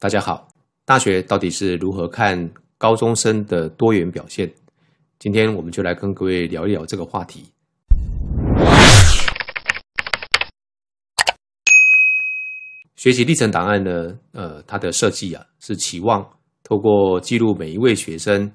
大家好，大学到底是如何看高中生的多元表现？今天我们就来跟各位聊一聊这个话题。学习历程档案呢，呃，它的设计啊，是期望透过记录每一位学生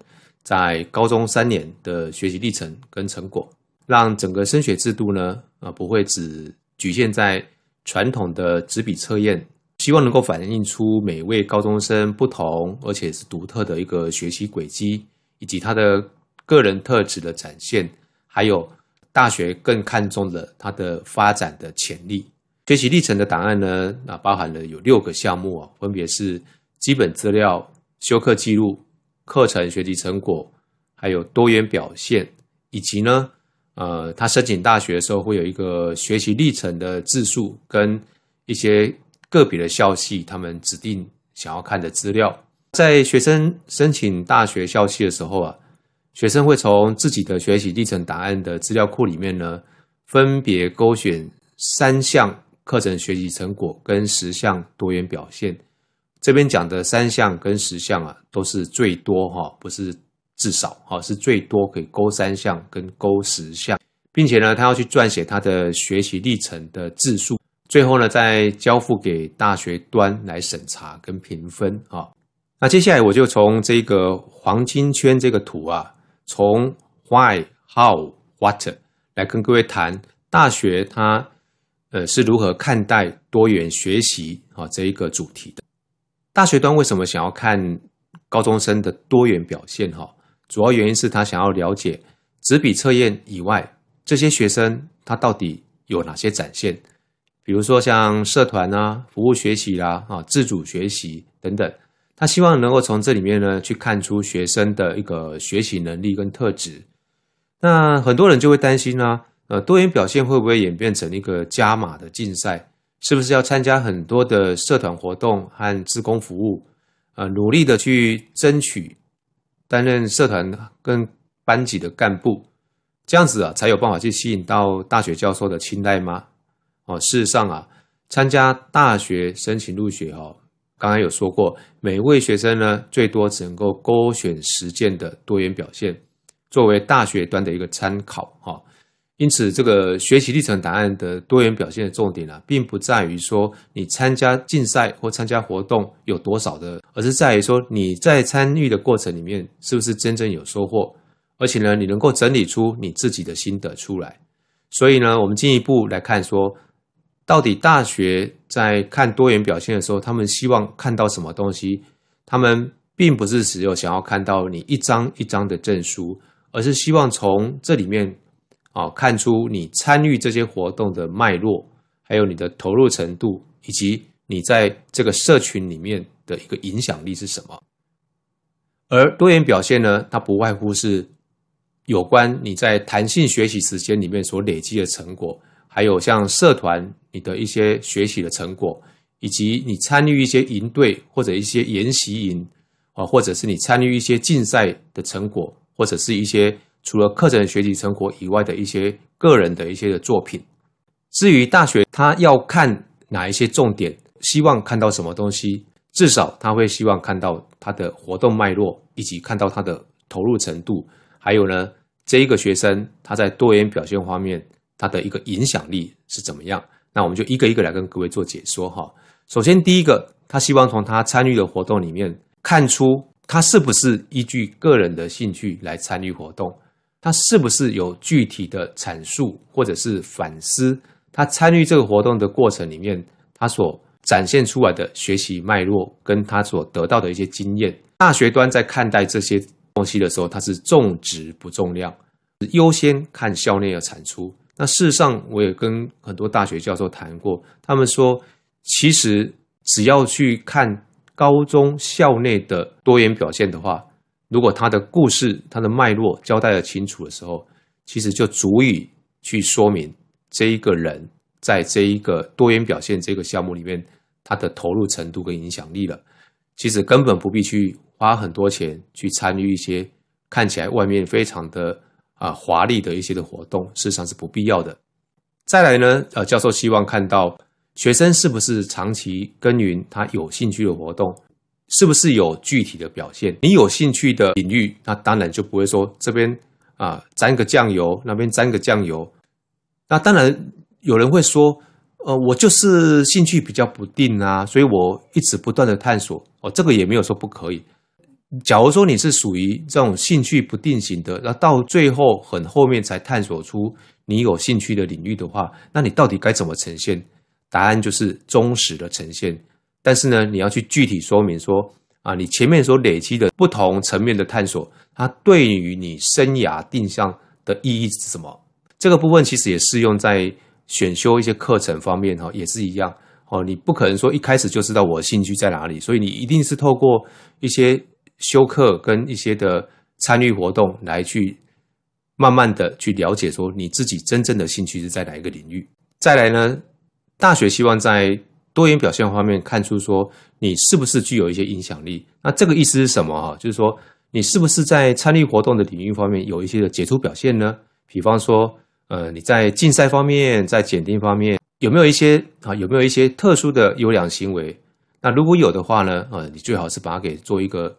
在高中三年的学习历程跟成果，让整个升学制度呢，啊，不会只局限在传统的纸笔测验，希望能够反映出每位高中生不同而且是独特的一个学习轨迹，以及他的个人特质的展现，还有大学更看重了他的发展的潜力。学习历程的档案呢，那包含了有六个项目啊，分别是基本资料、修课记录、课程学习成果，还有多元表现，以及呢，呃，他申请大学的时候会有一个学习历程的字数跟一些个别的校系他们指定想要看的资料。在学生申请大学校系的时候啊，学生会从自己的学习历程档案的资料库里面呢，分别勾选三项。课程学习成果跟十项多元表现，这边讲的三项跟十项啊，都是最多哈，不是至少哈，是最多可以勾三项跟勾十项，并且呢，他要去撰写他的学习历程的字数，最后呢，再交付给大学端来审查跟评分啊。那接下来我就从这个黄金圈这个图啊，从 Why、How、What 来跟各位谈大学它。呃，是如何看待多元学习啊这一个主题的？大学端为什么想要看高中生的多元表现？哈，主要原因是他想要了解纸笔测验以外，这些学生他到底有哪些展现？比如说像社团啊、服务学习啦、啊自主学习等等，他希望能够从这里面呢去看出学生的一个学习能力跟特质。那很多人就会担心呢。呃，多元表现会不会演变成一个加码的竞赛？是不是要参加很多的社团活动和自工服务？呃，努力的去争取担任社团跟班级的干部，这样子啊，才有办法去吸引到大学教授的青睐吗？哦，事实上啊，参加大学申请入学哦，刚刚有说过，每位学生呢，最多只能够勾选实践的多元表现，作为大学端的一个参考哈。因此，这个学习历程档案的多元表现的重点啊，并不在于说你参加竞赛或参加活动有多少的，而是在于说你在参与的过程里面是不是真正有收获，而且呢，你能够整理出你自己的心得出来。所以呢，我们进一步来看说，到底大学在看多元表现的时候，他们希望看到什么东西？他们并不是只有想要看到你一张一张的证书，而是希望从这里面。啊，看出你参与这些活动的脉络，还有你的投入程度，以及你在这个社群里面的一个影响力是什么。而多元表现呢，它不外乎是有关你在弹性学习时间里面所累积的成果，还有像社团你的一些学习的成果，以及你参与一些营队或者一些研习营啊，或者是你参与一些竞赛的成果，或者是一些。除了课程学习成果以外的一些个人的一些的作品，至于大学他要看哪一些重点，希望看到什么东西，至少他会希望看到他的活动脉络，以及看到他的投入程度，还有呢，这一个学生他在多元表现方面他的一个影响力是怎么样？那我们就一个一个来跟各位做解说哈。首先第一个，他希望从他参与的活动里面看出他是不是依据个人的兴趣来参与活动。他是不是有具体的阐述或者是反思？他参与这个活动的过程里面，他所展现出来的学习脉络，跟他所得到的一些经验。大学端在看待这些东西的时候，他是重质不重量，优先看校内的产出。那事实上，我也跟很多大学教授谈过，他们说，其实只要去看高中校内的多元表现的话。如果他的故事、他的脉络交代的清楚的时候，其实就足以去说明这一个人在这一个多元表现这个项目里面，他的投入程度跟影响力了。其实根本不必去花很多钱去参与一些看起来外面非常的啊华丽的一些的活动，事实上是不必要的。再来呢，呃，教授希望看到学生是不是长期耕耘他有兴趣的活动，是不是有具体的表现？你有兴趣的领域，那当然就不会说这边啊沾个酱油，那边沾个酱油。那当然有人会说，呃，我就是兴趣比较不定啊，所以我一直不断的探索。哦，这个也没有说不可以。假如说你是属于这种兴趣不定型的，那到最后很后面才探索出你有兴趣的领域的话，那你到底该怎么呈现？答案就是忠实的呈现。但是呢，你要去具体说明说啊，你前面所累积的不同层面的探索，它对于你生涯定向的意义是什么？这个部分其实也适用在选修一些课程方面哈，也是一样哦。你不可能说一开始就知道我兴趣在哪里，所以你一定是透过一些修课跟一些的参与活动来去慢慢的去了解说你自己真正的兴趣是在哪一个领域。再来呢，大学希望在多元表现方面看出说你是不是具有一些影响力？那这个意思是什么哈？就是说你是不是在参与活动的领域方面有一些的杰出表现呢？比方说，呃，你在竞赛方面，在检定方面有没有一些啊？有没有一些特殊的优良行为？那如果有的话呢？呃，你最好是把它给做一个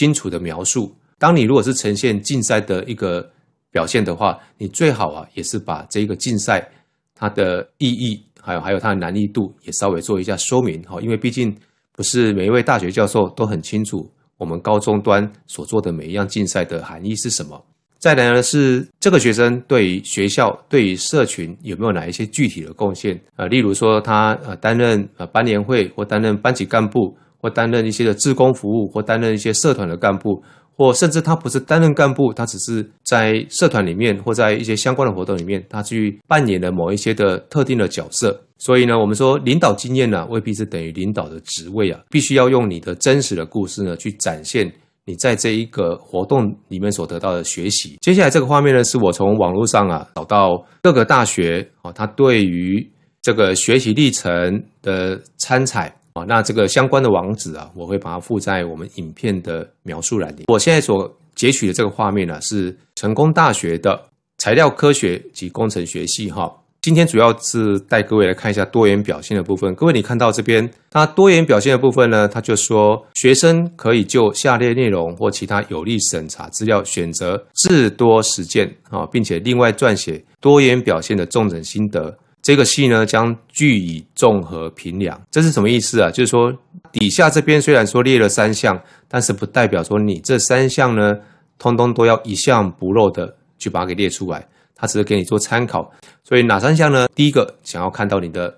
清楚的描述。当你如果是呈现竞赛的一个表现的话，你最好啊也是把这个竞赛它的意义。还有还有它的难易度也稍微做一下说明哈，因为毕竟不是每一位大学教授都很清楚我们高中端所做的每一样竞赛的含义是什么。再来呢是这个学生对于学校、对于社群有没有哪一些具体的贡献啊？例如说他呃担任呃班联会，或担任班级干部，或担任一些的志工服务，或担任一些社团的干部。或甚至他不是担任干部，他只是在社团里面或在一些相关的活动里面，他去扮演了某一些的特定的角色。所以呢，我们说领导经验呢，未必是等于领导的职位啊，必须要用你的真实的故事呢，去展现你在这一个活动里面所得到的学习。接下来这个画面呢，是我从网络上啊找到各个大学啊，他对于这个学习历程的参采。啊，那这个相关的网址啊，我会把它附在我们影片的描述栏里。我现在所截取的这个画面呢，是成功大学的材料科学及工程学系。哈，今天主要是带各位来看一下多元表现的部分。各位，你看到这边，它多元表现的部分呢，它就说学生可以就下列内容或其他有利审查资料选择至多实践啊，并且另外撰写多元表现的重整心得。这个系呢将据以综合评量，这是什么意思啊？就是说底下这边虽然说列了三项，但是不代表说你这三项呢，通通都要一项不漏的去把它给列出来，它只是给你做参考。所以哪三项呢？第一个想要看到你的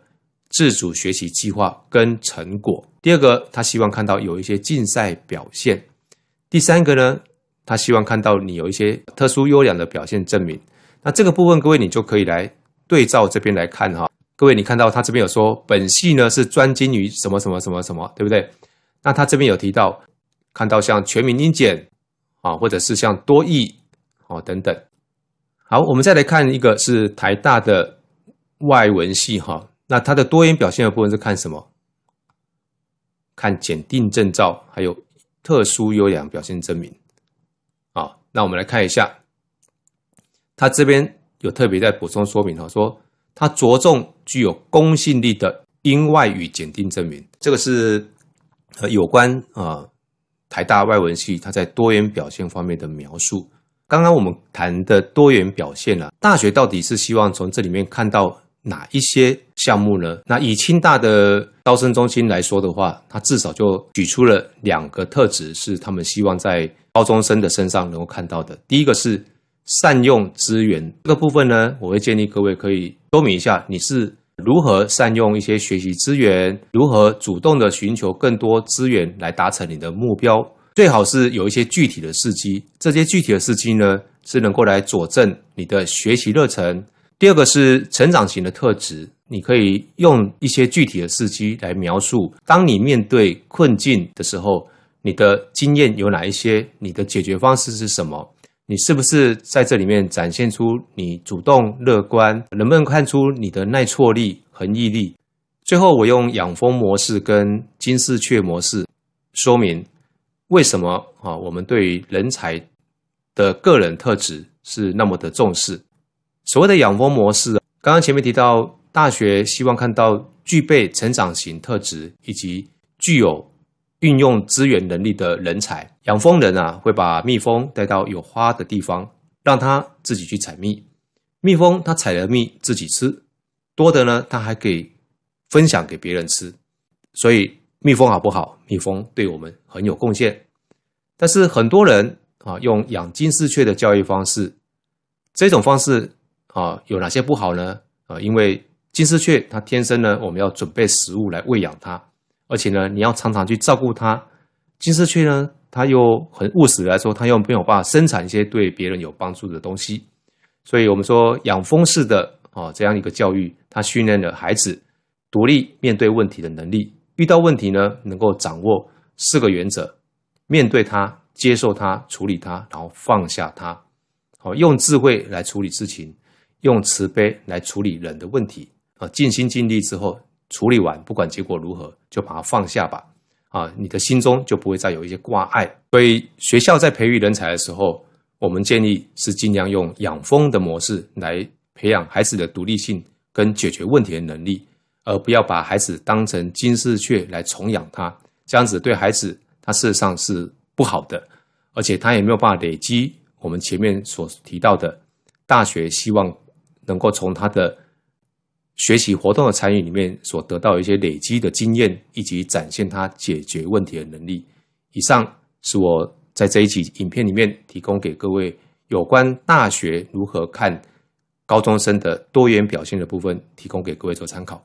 自主学习计划跟成果；第二个他希望看到有一些竞赛表现；第三个呢，他希望看到你有一些特殊优良的表现证明。那这个部分各位你就可以来。对照这边来看哈，各位你看到他这边有说本系呢是专精于什么什么什么什么，对不对？那他这边有提到，看到像全民英检啊，或者是像多义哦等等。好，我们再来看一个是台大的外文系哈，那它的多元表现的部分是看什么？看检定证照，还有特殊优良表现证明。啊，那我们来看一下，他这边。有特别在补充说明哈，说它着重具有公信力的英外语检定证明，这个是呃有关啊台大外文系它在多元表现方面的描述。刚刚我们谈的多元表现啊，大学到底是希望从这里面看到哪一些项目呢？那以清大的招生中心来说的话，它至少就举出了两个特质，是他们希望在高中生的身上能够看到的。第一个是。善用资源这个部分呢，我会建议各位可以说明一下，你是如何善用一些学习资源，如何主动的寻求更多资源来达成你的目标。最好是有一些具体的事迹，这些具体的事迹呢，是能够来佐证你的学习热忱。第二个是成长型的特质，你可以用一些具体的事迹来描述，当你面对困境的时候，你的经验有哪一些，你的解决方式是什么。你是不是在这里面展现出你主动乐观？能不能看出你的耐挫力、恒毅力？最后，我用养蜂模式跟金丝雀模式说明为什么啊？我们对于人才的个人特质是那么的重视。所谓的养蜂模式，刚刚前面提到，大学希望看到具备成长型特质以及具有运用资源能力的人才。养蜂人啊，会把蜜蜂带到有花的地方，让它自己去采蜜。蜜蜂它采了蜜自己吃，多的呢，它还可以分享给别人吃。所以蜜蜂好不好？蜜蜂对我们很有贡献。但是很多人啊，用养金丝雀的教育方式，这种方式啊，有哪些不好呢？啊，因为金丝雀它天生呢，我们要准备食物来喂养它，而且呢，你要常常去照顾它。金丝雀呢，它又很务实来说，它又没有办法生产一些对别人有帮助的东西。所以我们说养蜂式的啊这样一个教育，它训练了孩子独立面对问题的能力。遇到问题呢，能够掌握四个原则：面对它、接受它、处理它，然后放下它。好，用智慧来处理事情，用慈悲来处理人的问题。啊，尽心尽力之后，处理完，不管结果如何，就把它放下吧。啊，你的心中就不会再有一些挂碍。所以，学校在培育人才的时候，我们建议是尽量用养蜂的模式来培养孩子的独立性跟解决问题的能力。而不要把孩子当成金丝雀来宠养他，这样子对孩子他事实上是不好的，而且他也没有办法累积我们前面所提到的，大学希望能够从他的学习活动的参与里面所得到一些累积的经验，以及展现他解决问题的能力。以上是我在这一集影片里面提供给各位有关大学如何看高中生的多元表现的部分，提供给各位做参考。